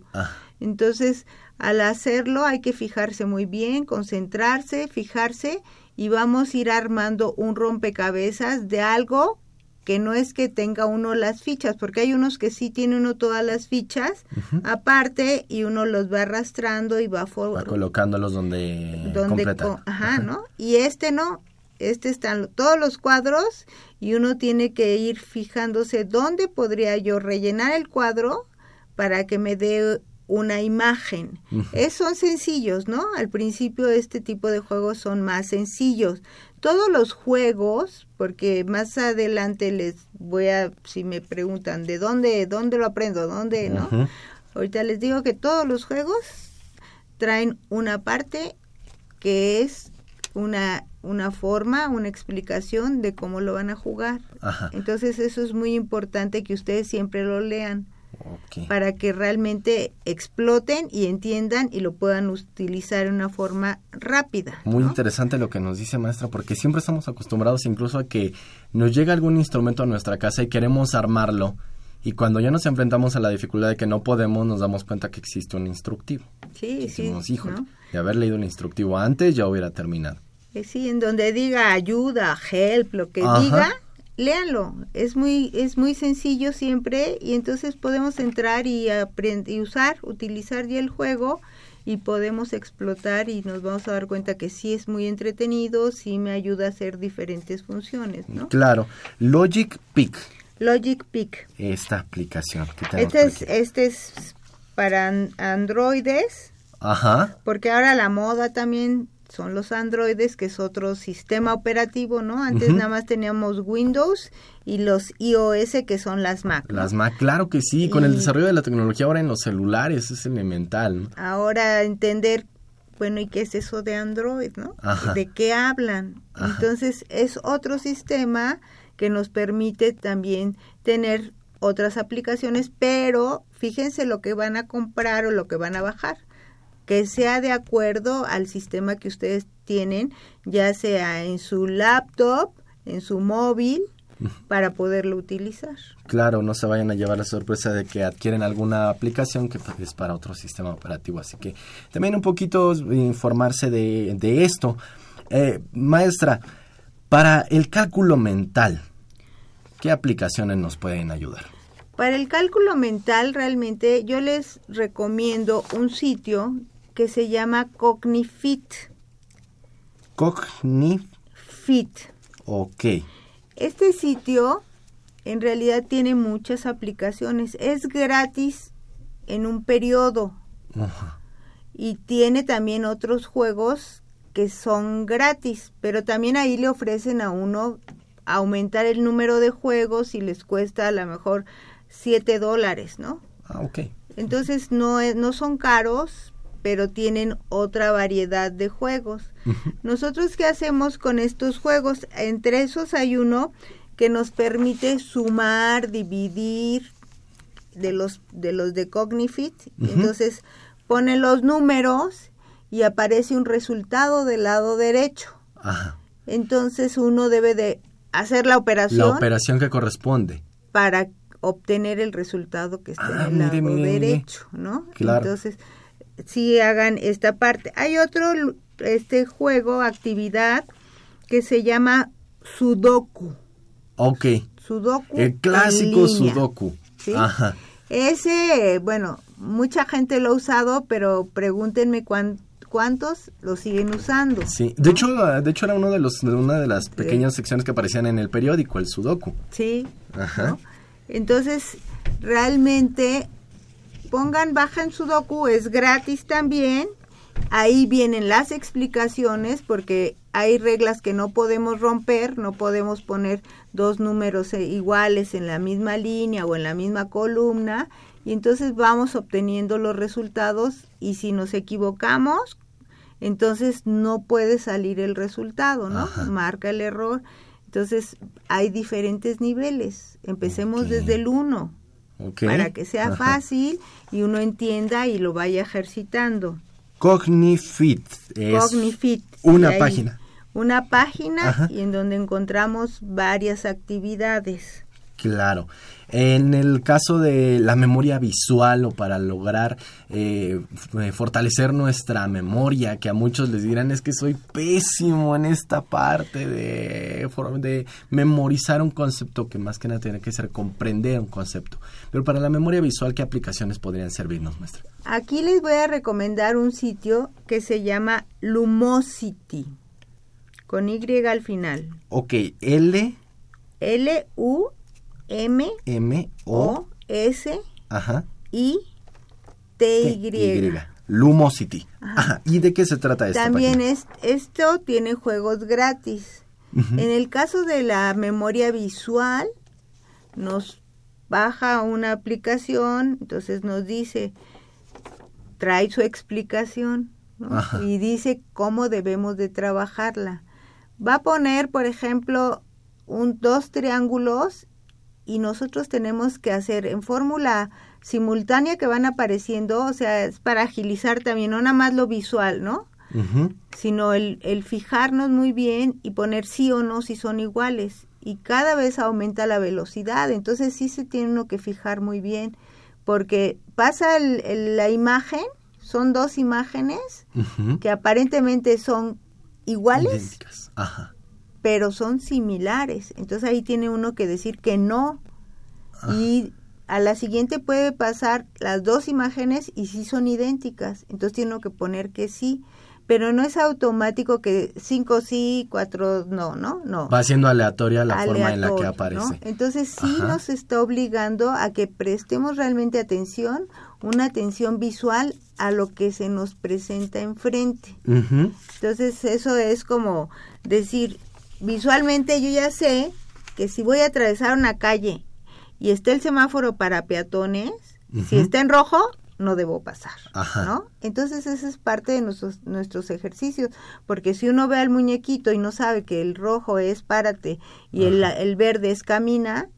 Entonces, al hacerlo hay que fijarse muy bien, concentrarse, fijarse y vamos a ir armando un rompecabezas de algo que no es que tenga uno las fichas, porque hay unos que sí tiene uno todas las fichas aparte y uno los va arrastrando y va, colocándolos donde, donde completa. ajá, ¿no? Y este no, este están todos los cuadros y uno tiene que ir fijándose dónde podría yo rellenar el cuadro para que me dé una imagen. Es, son sencillos, ¿no? Al principio este tipo de juegos son más sencillos. Todos los juegos, porque más adelante les voy a, si me preguntan, ¿de dónde, dónde lo aprendo? ¿Dónde, no? Ahorita les digo que todos los juegos traen una parte que es una, una forma, una explicación de cómo lo van a jugar. Ajá. Entonces eso es muy importante que ustedes siempre lo lean Ok. para que realmente exploten y entiendan y lo puedan utilizar de una forma rápida. Muy interesante lo que nos dice maestra, porque siempre estamos acostumbrados incluso a que nos llega algún instrumento a nuestra casa y queremos armarlo. Y cuando ya nos enfrentamos a la dificultad de que no podemos, nos damos cuenta que existe un instructivo. Sí, sí. Decimos, híjole, ¿no? de haber leído el instructivo antes ya hubiera terminado. Eh, Sí, en donde diga ayuda, help, lo que Ajá. diga, léanlo. Es muy es muy sencillo siempre y entonces podemos entrar y y usar, utilizar ya el juego y podemos explotar y nos vamos a dar cuenta que sí es muy entretenido, sí me ayuda a hacer diferentes funciones, ¿no? Claro, Logic Pick, Logic Pick. esta aplicación que Este es, este es para an- androides, Ajá, porque ahora la moda también son los androides, que es otro sistema operativo, ¿no? Antes nada más teníamos Windows y los iOS, que son las Mac. ¿no? las Mac, claro que sí, con el desarrollo de la tecnología ahora en los celulares es elemental. ¿no? Ahora entender, bueno, ¿y qué es eso de Android, no? Ajá. ¿De qué hablan? Ajá. Entonces es otro sistema que nos permite también tener otras aplicaciones, pero fíjense lo que van a comprar o lo que van a bajar, que sea de acuerdo al sistema que ustedes tienen, ya sea en su laptop, en su móvil para poderlo utilizar. Claro, no se vayan a llevar la sorpresa de que adquieren alguna aplicación que pues, es para otro sistema operativo. Así que también un poquito informarse de, de esto. Eh, maestra, para el cálculo mental, ¿qué aplicaciones nos pueden ayudar? Para el cálculo mental, realmente yo les recomiendo un sitio que se llama Cognifit. Cognifit. Fit. Ok. Este sitio en realidad tiene muchas aplicaciones. Es gratis en un periodo Ajá. y tiene también otros juegos que son gratis, pero también ahí le ofrecen a uno aumentar el número de juegos y les cuesta a lo mejor 7 dólares, ¿no? Ah, ok. Entonces no, no son caros, pero tienen otra variedad de juegos. Nosotros qué hacemos con estos juegos? Entre esos hay uno que nos permite sumar, dividir de los de los de Cognifit. Entonces pone los números y aparece un resultado del lado derecho. Ajá. Entonces uno debe de hacer la operación La operación que corresponde. para obtener el resultado que está Ah, en el lado mire, mire. derecho, ¿no? Claro. Entonces, sí hagan esta parte. Hay otro este juego, actividad que se llama Sudoku. Ok. Sudoku. El clásico. Sudoku. ¿sí? Ajá. Ese, bueno, mucha gente lo ha usado, pero pregúntenme cuán- cuántos lo siguen usando. Sí. De hecho, de hecho era uno de los una de las pequeñas secciones que aparecían en el periódico, el Sudoku. Sí. Ajá. Entonces, realmente pongan, bajan Sudoku, es gratis también. Ahí vienen las explicaciones porque hay reglas que no podemos romper, no podemos poner dos números eh, iguales en la misma línea o en la misma columna y entonces vamos obteniendo los resultados y si nos equivocamos, entonces no puede salir el resultado, ¿no? Ajá. Marca el error. Entonces hay diferentes niveles. Empecemos desde el 1 Para que sea Ajá. fácil y uno entienda y lo vaya ejercitando. Cognifit es Cognifit. una página. Una página Ajá. y en donde encontramos varias actividades. Claro. En el caso de la memoria visual o para lograr eh, fortalecer nuestra memoria, que a muchos les dirán es que soy pésimo en esta parte de, memorizar un concepto que más que nada tiene que ser comprender un concepto. Pero para la memoria visual, ¿qué aplicaciones podrían servirnos, maestra? Aquí les voy a recomendar un sitio que se llama Lumosity, con Y al final. Ok, L, L-U-M-O-S-I-T-Y. M, O, ajá, T-Y. Y. Lumosity. Ajá. ¿Y de qué se trata esta También página? es, esto tiene juegos gratis. En el caso de la memoria visual, nos baja una aplicación, entonces nos dice, trae su explicación y dice cómo debemos de trabajarla. Va a poner, por ejemplo, un, dos triángulos y nosotros tenemos que hacer en fórmula simultánea que van apareciendo, o sea, es para agilizar también, no nada más lo visual, ¿no? Sino el, el fijarnos muy bien y poner sí o no si son iguales. Y cada vez aumenta la velocidad, entonces sí se tiene uno que fijar muy bien, porque pasa el- el- la imagen, son dos imágenes que aparentemente son iguales, Idénticas. Ajá. Pero son similares. Entonces ahí tiene uno que decir que no. Y a la siguiente puede pasar las dos imágenes y sí son idénticas. Entonces tiene uno que poner que sí. Pero no es automático que cinco sí, cuatro no, ¿no? No. Va siendo aleatoria la forma en la que aparece. ¿no? Entonces sí Ajá. nos está obligando a que prestemos realmente atención, una atención visual a lo que se nos presenta enfrente. Entonces eso es como decir, visualmente yo ya sé que si voy a atravesar una calle y está el semáforo para peatones, si está en rojo, no debo pasar, Ajá. ¿no? Entonces esa es parte de nuestros, nuestros ejercicios, porque si uno ve al muñequito y no sabe que el rojo es párate y el, el verde es camina,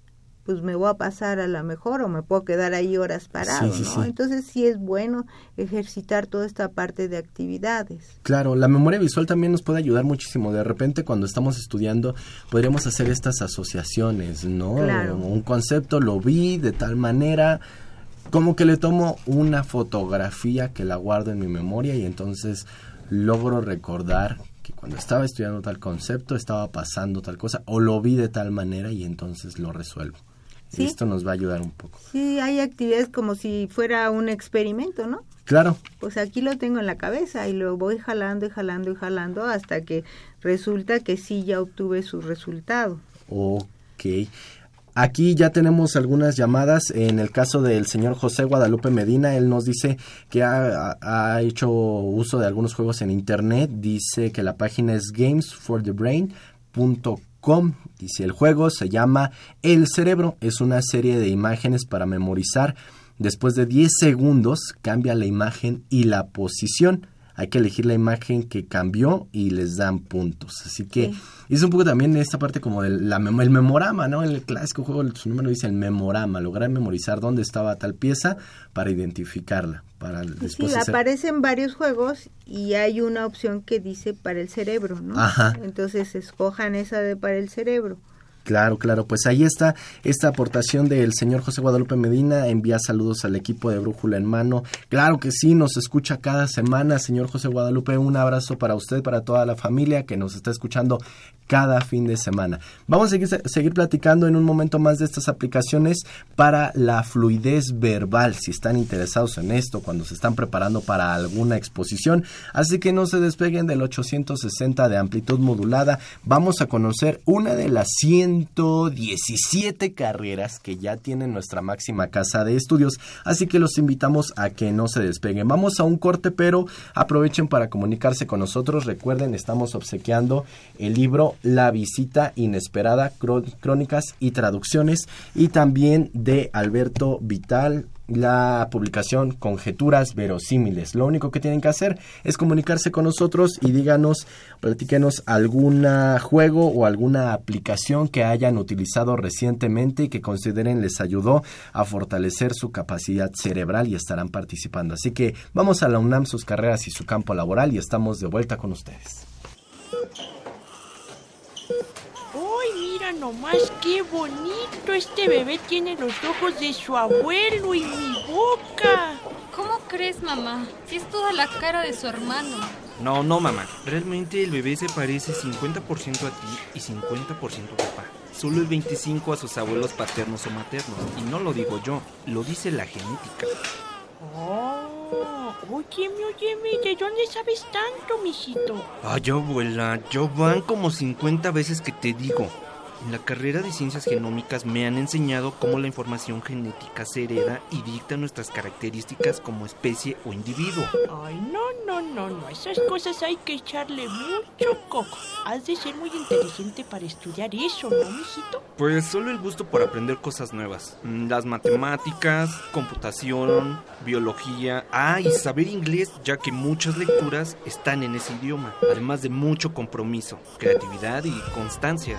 pues me voy a pasar a la mejor o me puedo quedar ahí horas parado, Sí, sí, ¿no? sí. Entonces sí es bueno ejercitar toda esta parte de actividades. Claro, la memoria visual también nos puede ayudar muchísimo. De repente, cuando estamos estudiando, podríamos hacer estas asociaciones, ¿no? Claro. Un concepto lo vi de tal manera, como que le tomo una fotografía que la guardo en mi memoria y entonces logro recordar que cuando estaba estudiando tal concepto estaba pasando tal cosa o lo vi de tal manera y entonces lo resuelvo. Sí. Y esto nos va a ayudar un poco. Sí, hay actividades como si fuera un experimento, ¿no? Claro, Pues aquí lo tengo en la cabeza y lo voy jalando y jalando y jalando hasta que resulta que sí ya obtuve su resultado. Ok. Aquí ya tenemos algunas llamadas. En el caso del señor José Guadalupe Medina, él nos dice que ha, ha- ha hecho uso de algunos juegos en internet. Dice que la página es gamesforthebrain.com. Si el juego se llama El Cerebro, es una serie de imágenes para memorizar. Después de 10 segundos cambia la imagen y la posición. Hay que elegir la imagen que cambió y les dan puntos. Así que es un poco también esta parte como del la el memorama, ¿no? El clásico juego, su número dice el memorama, lograr memorizar dónde estaba tal pieza para identificarla, para Sí, después hacer... aparecen varios juegos y hay una opción que dice para el cerebro, ¿no? Ajá. Entonces escojan esa de para el cerebro. Claro, claro, pues ahí está esta aportación del señor José Guadalupe Medina, envía saludos al equipo de Brújula en Mano. Claro que sí, nos escucha cada semana, señor José Guadalupe, un abrazo para usted, para toda la familia que nos está escuchando cada fin de semana. Vamos a seguir, platicando en un momento más de estas aplicaciones para la fluidez verbal, si están interesados en esto, cuando se están preparando para alguna exposición. Así que no se despeguen del 860 de amplitud modulada. Vamos a conocer una de las 117 carreras que ya tiene nuestra máxima casa de estudios. Así que los invitamos a que no se despeguen. Vamos a un corte, pero aprovechen para comunicarse con nosotros. Recuerden, estamos obsequiando el libro La visita inesperada, Cró- crónicas y traducciones, y también de Alberto Vital, la publicación Conjeturas Verosímiles. Lo único que tienen que hacer es comunicarse con nosotros y díganos, platíquenos algún juego o alguna aplicación que hayan utilizado recientemente y que consideren les ayudó a fortalecer su capacidad cerebral y estarán participando. Así que vamos a la UNAM, sus carreras y su campo laboral y estamos de vuelta con ustedes. ¡Uy, mira nomás qué bonito! Este bebé tiene los ojos de su abuelo y mi boca. ¿Cómo crees, mamá? Si es toda la cara de su hermano. No, no, mamá. Realmente el bebé se parece 50% a ti y 50% a papá. Solo el 25 a sus abuelos paternos o maternos. Y no lo digo yo, lo dice la genética. Oh, óyeme, óyeme, ¿de dónde sabes tanto, mijito? Ay, abuela, yo van como 50 veces que te digo. En la carrera de ciencias genómicas me han enseñado cómo la información genética se hereda y dicta nuestras características como especie o individuo. Ay, no, no, no, no, esas cosas hay que echarle mucho coco. Has de ser muy inteligente para estudiar eso, ¿no, mijito? Pues solo el gusto por aprender cosas nuevas. Mm, Las matemáticas, computación, biología. Ah, y saber inglés, ya que muchas lecturas están en ese idioma. Además de mucho compromiso, creatividad y constancia.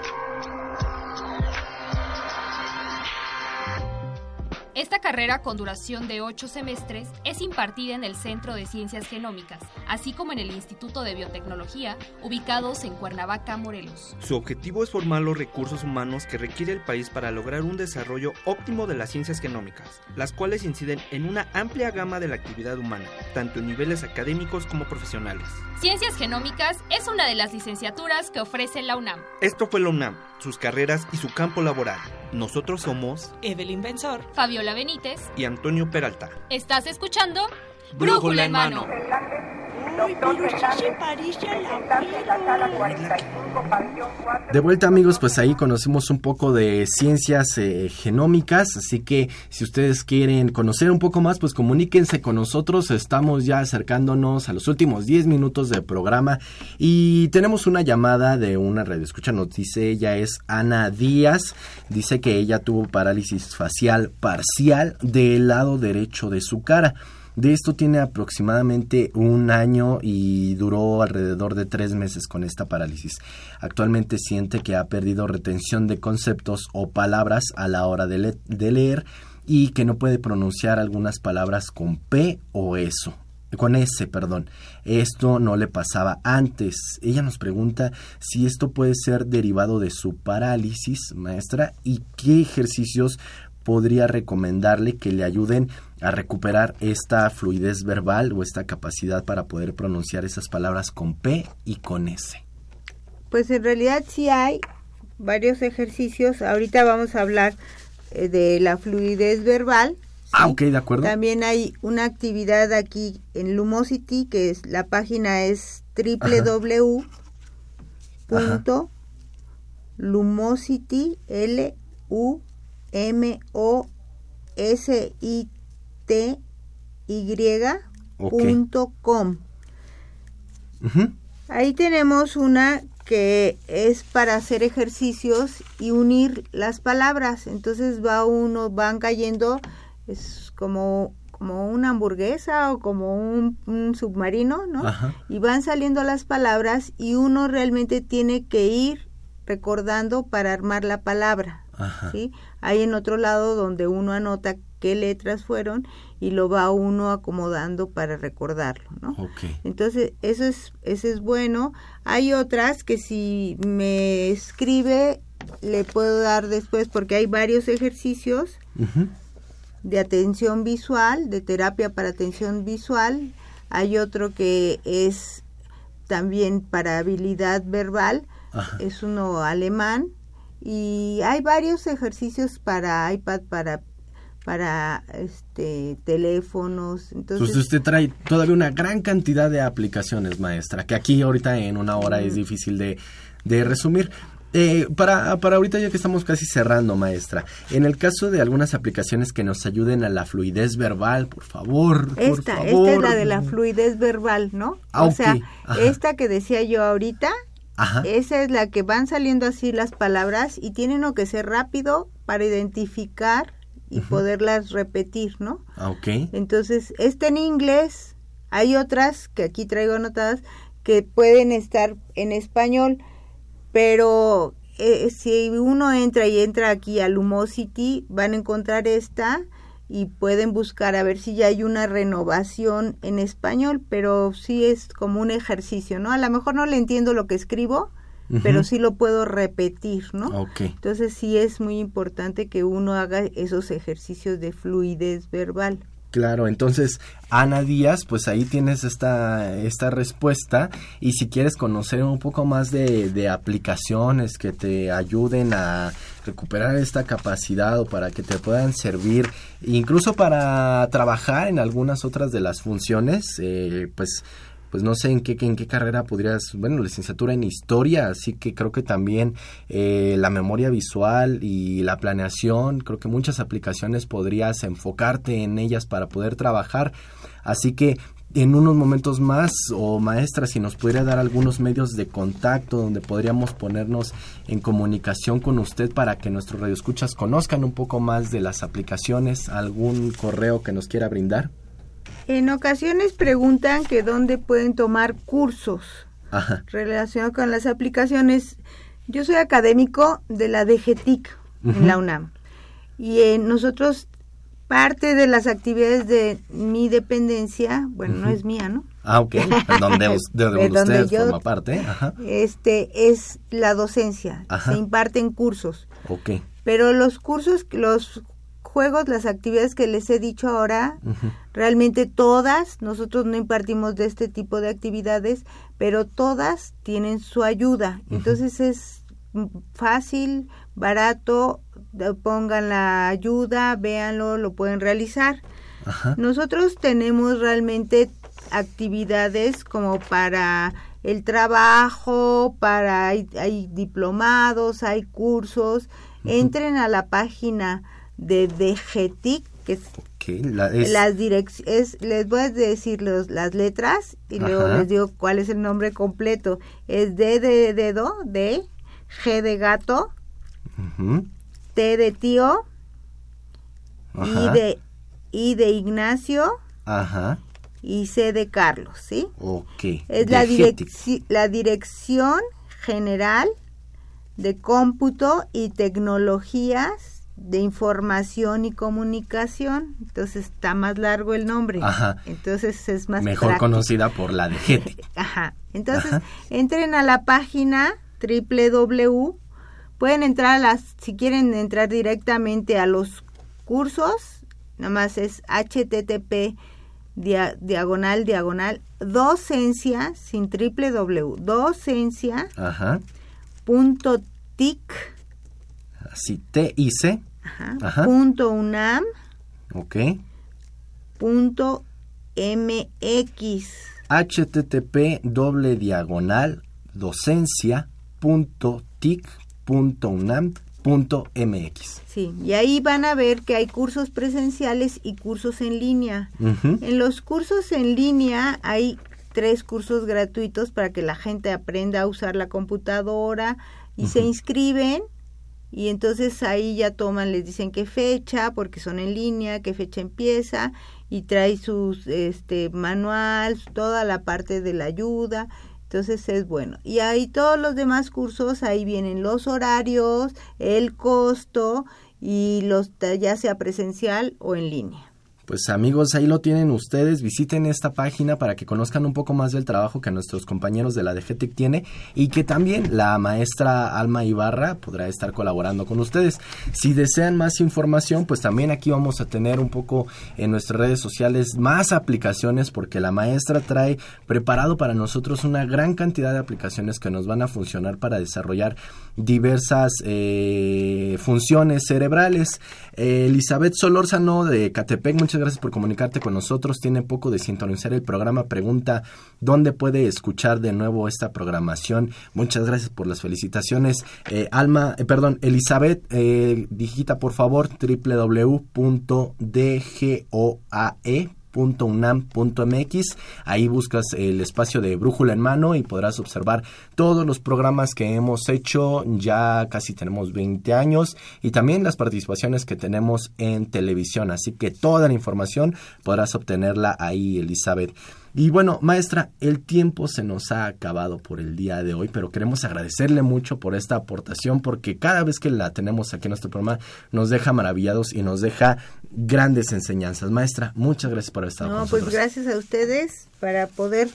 Esta carrera con duración de ocho semestres es impartida en el Centro de Ciencias Genómicas, así como en el Instituto de Biotecnología, ubicados en Cuernavaca, Morelos. Su objetivo es formar los recursos humanos que requiere el país para lograr un desarrollo óptimo de las ciencias genómicas, las cuales inciden en una amplia gama de la actividad humana, tanto en niveles académicos como profesionales. Ciencias Genómicas es una de las licenciaturas que ofrece la UNAM. Esto fue la UNAM, sus carreras y su campo laboral. Nosotros somos Evelyn Benzor, Fabiola Benítez. y Antonio Peralta. ¿Estás escuchando? Brújula en mano. Ay, pero sí se parece al abuelo. De vuelta amigos, pues ahí conocimos un poco de ciencias eh, genómicas, así que si ustedes quieren conocer un poco más, pues comuníquense con nosotros, estamos ya acercándonos a los últimos 10 minutos del programa y tenemos una llamada de una radio escucha, nos dice ella es Ana Díaz, dice que ella tuvo parálisis facial parcial del lado derecho de su cara. De esto tiene aproximadamente un año y duró alrededor de tres meses con esta parálisis. Actualmente siente que ha perdido retención de conceptos o palabras a la hora de, le- de leer y que no puede pronunciar algunas palabras con P o eso. Con S, perdón. Esto no le pasaba antes. Ella nos pregunta si esto puede ser derivado de su parálisis, maestra, y qué ejercicios podría recomendarle que le ayuden a recuperar esta fluidez verbal o esta capacidad para poder pronunciar esas palabras con P y con S. Pues en realidad sí hay varios ejercicios. Ahorita vamos a hablar eh, de la fluidez verbal. Ah, ok, de acuerdo. También hay una actividad aquí en Lumosity, que es la página es www.lumosity, L U M O S I T Y punto com. Ujú. Ahí tenemos una que es para hacer ejercicios y unir las palabras. Entonces va uno, van cayendo, es como, como una hamburguesa o como un, un submarino, ¿no? Ajá. Y van saliendo las palabras y uno realmente tiene que ir recordando para armar la palabra. Ajá. ¿sí? Hay en otro lado donde uno anota qué letras fueron y lo va uno acomodando para recordarlo, ¿no? Ok. Entonces, eso es, eso es bueno. Hay otras que si me escribe, le puedo dar después, porque hay varios ejercicios de atención visual, de terapia para atención visual. Hay otro que es también para habilidad verbal, Ajá. es uno alemán. Y hay varios ejercicios para iPad, para para este teléfonos entonces Entonces usted trae todavía una gran cantidad de aplicaciones, maestra, que aquí ahorita en una hora es difícil de, de resumir. Eh, para, para ahorita ya que estamos casi cerrando, maestra, en el caso de algunas aplicaciones que nos ayuden a la fluidez verbal, por favor, por esta favor. esta es la de la fluidez verbal no Ah, o sea Ajá. esta que decía yo ahorita Ajá. esa es la que van saliendo así las palabras y tienen uno que ser rápido para identificar y poderlas repetir no Ah, ok. Entonces, este en inglés, hay otras que aquí traigo anotadas que pueden estar en español, pero eh, si uno entra y entra aquí a Lumosity, van a encontrar esta y pueden buscar a ver si ya hay una renovación en español, pero sí es como un ejercicio, ¿no? A lo mejor no le entiendo lo que escribo, pero sí lo puedo repetir, ¿no? Ok. Entonces sí es muy importante que uno haga esos ejercicios de fluidez verbal. Claro, entonces Ana Díaz, pues ahí tienes esta, esta respuesta y si quieres conocer un poco más de, de aplicaciones que te ayuden a recuperar esta capacidad o para que te puedan servir, incluso para trabajar en algunas otras de las funciones, eh, pues pues no sé en qué, en qué carrera podrías, bueno, licenciatura en historia, así que creo que también eh, la memoria visual y la planeación, creo que muchas aplicaciones podrías enfocarte en ellas para poder trabajar, así que en unos momentos más, o maestra, si nos pudiera dar algunos medios de contacto donde podríamos ponernos en comunicación con usted para que nuestros radioescuchas conozcan un poco más de las aplicaciones, algún correo que nos quiera brindar. En ocasiones preguntan que dónde pueden tomar cursos Ajá. relacionados con las aplicaciones. Yo soy académico de la DGTIC en la UNAM y eh, nosotros parte de las actividades de mi dependencia, bueno, no es mía, ¿no? Ah, ok. Donde, de donde De donde usted yo- forma parte. Ajá. Este es la docencia, Ajá. se imparten cursos. Ok. Pero los cursos, los juegos, las actividades que les he dicho ahora, realmente todas, nosotros no impartimos de este tipo de actividades, pero todas tienen su ayuda. Entonces es fácil, barato, pongan la ayuda, véanlo, lo pueden realizar. Ajá. Nosotros tenemos realmente actividades como para el trabajo, para hay, hay diplomados, hay cursos. Entren a la página de DGTIC, que es Que la- es- las les voy a decir los, las letras y luego les digo cuál es el nombre completo. Es D de dedo, D, G de gato. T de tío, I Ajá. de I de Ignacio, Ajá. y C de Carlos, ¿sí? Ok. Es la, direc- la Dirección General de Cómputo y Tecnologías de Información y Comunicación. Entonces está más largo el nombre. Ajá. Entonces es más Mejor práctico. conocida por la DGETIC. Ajá. Entonces, Ajá. entren a la página www. Pueden entrar a las, si quieren entrar directamente a los cursos, nada más es http dia- diagonal diagonal docencia sin www docencia Ajá. punto tic Así, T-I-C. ajá, Ajá. punto unam Ok. punto mx http doble diagonal docencia punto tic punto unam punto mx. Sí, y ahí van a ver que hay cursos presenciales y cursos en línea. En los cursos en línea hay tres cursos gratuitos para que la gente aprenda a usar la computadora y se inscriben y entonces ahí ya toman, les dicen qué fecha, porque son en línea, qué fecha empieza y trae sus este manual, toda la parte de la ayuda. Entonces es bueno. Y ahí todos los demás cursos, ahí vienen los horarios, el costo y los ya sea presencial o en línea. Pues amigos, ahí lo tienen ustedes. Visiten esta página para que conozcan un poco más del trabajo que nuestros compañeros de la DGTIC tiene y que también la maestra Alma Ibarra podrá estar colaborando con ustedes. Si desean más información, pues también aquí vamos a tener un poco en nuestras redes sociales más aplicaciones porque la maestra trae preparado para nosotros una gran cantidad de aplicaciones que nos van a funcionar para desarrollar diversas eh, funciones cerebrales. Eh, Elizabeth Solórzano de Catepec, muchas gracias por comunicarte con nosotros. Tiene poco de sintonizar el programa. Pregunta dónde puede escuchar de nuevo esta programación. Muchas gracias por las felicitaciones. Eh, Alma, eh, perdón, Elizabeth, eh, digita por favor www.dgoae unam.mx ahí buscas el espacio de brújula en mano y podrás observar todos los programas que hemos hecho. Ya casi tenemos 20 años y también las participaciones que tenemos en televisión. Así que toda la información podrás obtenerla ahí Elizabeth y bueno, maestra, el tiempo se nos ha acabado por el día de hoy, pero queremos agradecerle mucho por esta aportación porque cada vez que la tenemos aquí en nuestro programa nos deja maravillados y nos deja grandes enseñanzas. Maestra, muchas gracias por haber estado No, con pues nosotros. gracias a ustedes para poder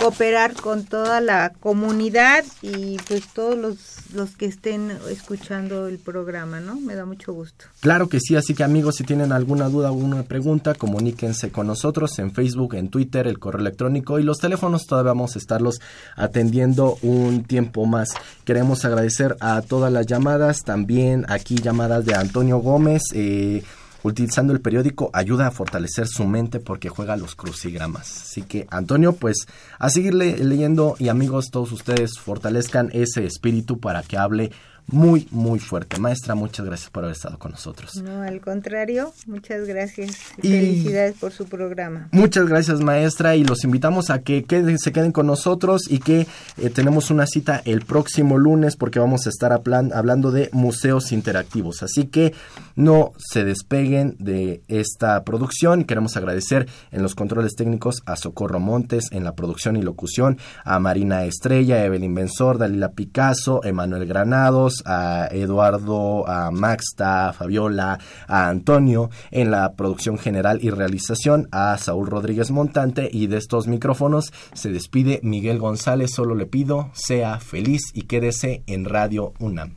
cooperar con toda la comunidad y pues todos los, los que estén escuchando el programa, ¿no? Me da mucho gusto. Claro que sí, así que amigos, si tienen alguna duda o alguna pregunta, comuníquense con nosotros en Facebook, en Twitter, el correo electrónico y los teléfonos todavía vamos a estarlos atendiendo un tiempo más. Queremos agradecer a todas las llamadas, también aquí llamadas de Antonio Gómez, eh, utilizando el periódico ayuda a fortalecer su mente porque juega los crucigramas. Así que Antonio, pues a seguir le- leyendo y amigos, todos ustedes fortalezcan ese espíritu para que hable muy, muy fuerte. Maestra, muchas gracias por haber estado con nosotros. No, al contrario, muchas gracias y Y- felicidades por su programa. Muchas gracias maestra y los invitamos a que queden- se queden con nosotros y que eh, tenemos una cita el próximo lunes porque vamos a estar aplan- hablando de museos interactivos. Así que no se despeguen de esta producción. Queremos agradecer en los controles técnicos a Socorro Montes en la producción y locución, a Marina Estrella, Evelyn Benzor, Dalila Picasso, Emanuel Granados, a Eduardo, a Maxta, a Fabiola, a Antonio en la producción general y realización, a Saúl Rodríguez Montante y de estos micrófonos se despide Miguel González. Solo le pido, sea feliz y quédese en Radio UNAM.